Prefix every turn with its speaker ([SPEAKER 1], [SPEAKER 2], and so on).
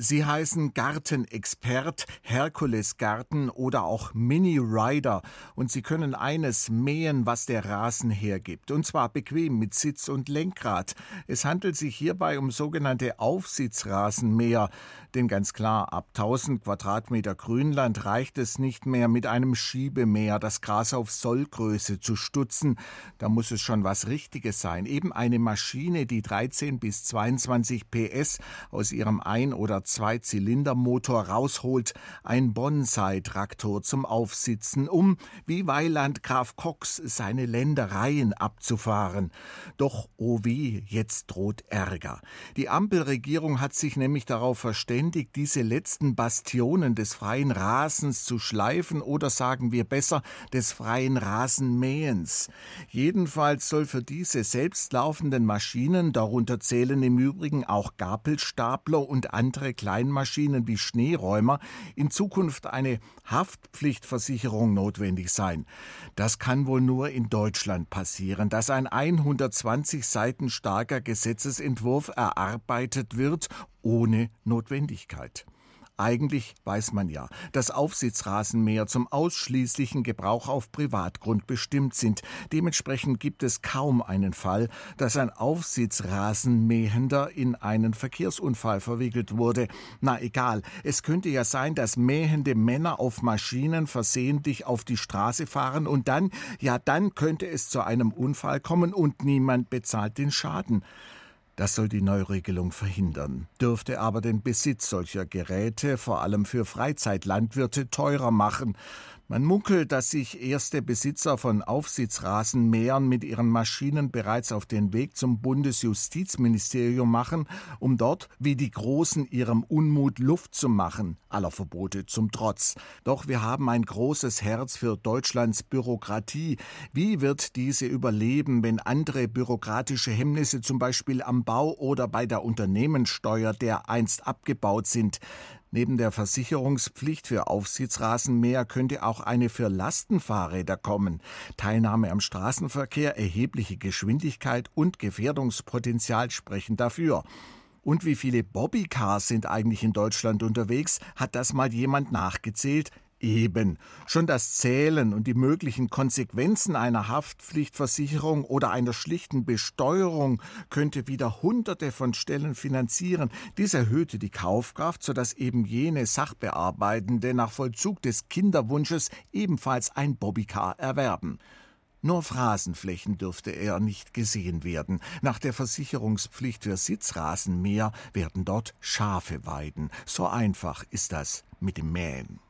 [SPEAKER 1] Sie heißen Gartenexpert, Herkulesgarten oder auch Mini Rider und sie können eines mähen, was der Rasen hergibt, und zwar bequem mit Sitz und Lenkrad. Es handelt sich hierbei um sogenannte Aufsitzrasenmäher, denn ganz klar, ab 1000 Quadratmeter Grünland reicht es nicht mehr mit einem Schiebemäher das Gras auf Sollgröße zu stutzen. Da muss es schon was Richtiges sein, eben eine Maschine, die 13 bis 22 PS aus ihrem Ein- oder Zweizylindermotor rausholt, ein Bonsai-Traktor zum Aufsitzen, um, wie Weiland Graf Cox, seine Ländereien abzufahren. Doch, oh wie, jetzt droht Ärger. Die Ampelregierung hat sich nämlich darauf verständigt, diese letzten Bastionen des freien Rasens zu schleifen oder sagen wir besser, des freien Rasenmähens. Jedenfalls soll für diese selbstlaufenden Maschinen, darunter zählen im Übrigen auch Gabelstapler und andere Kleinmaschinen wie Schneeräumer in Zukunft eine Haftpflichtversicherung notwendig sein. Das kann wohl nur in Deutschland passieren, dass ein 120 Seiten starker Gesetzesentwurf erarbeitet wird ohne Notwendigkeit. Eigentlich weiß man ja, dass Aufsitzrasenmäher zum ausschließlichen Gebrauch auf Privatgrund bestimmt sind. Dementsprechend gibt es kaum einen Fall, dass ein Aufsitzrasenmähender in einen Verkehrsunfall verwickelt wurde. Na egal, es könnte ja sein, dass mähende Männer auf Maschinen versehentlich auf die Straße fahren und dann, ja dann könnte es zu einem Unfall kommen und niemand bezahlt den Schaden. Das soll die Neuregelung verhindern, dürfte aber den Besitz solcher Geräte vor allem für Freizeitlandwirte teurer machen. Man munkelt, dass sich erste Besitzer von Aufsitzrasenmähern mit ihren Maschinen bereits auf den Weg zum Bundesjustizministerium machen, um dort wie die Großen ihrem Unmut Luft zu machen, aller Verbote zum Trotz. Doch wir haben ein großes Herz für Deutschlands Bürokratie. Wie wird diese überleben, wenn andere bürokratische Hemmnisse zum Beispiel am Bau oder bei der Unternehmenssteuer dereinst abgebaut sind? Neben der Versicherungspflicht für Aufsitzrasenmäher könnte auch eine für Lastenfahrräder kommen. Teilnahme am Straßenverkehr, erhebliche Geschwindigkeit und Gefährdungspotenzial sprechen dafür. Und wie viele Bobbycars sind eigentlich in Deutschland unterwegs? Hat das mal jemand nachgezählt? Eben. Schon das Zählen und die möglichen Konsequenzen einer Haftpflichtversicherung oder einer schlichten Besteuerung könnte wieder Hunderte von Stellen finanzieren. Dies erhöhte die Kaufkraft, sodass eben jene Sachbearbeitende nach Vollzug des Kinderwunsches ebenfalls ein Bobbycar erwerben. Nur Phrasenflächen dürfte er nicht gesehen werden. Nach der Versicherungspflicht für Sitzrasenmäher werden dort Schafe weiden. So einfach ist das mit dem Mähen.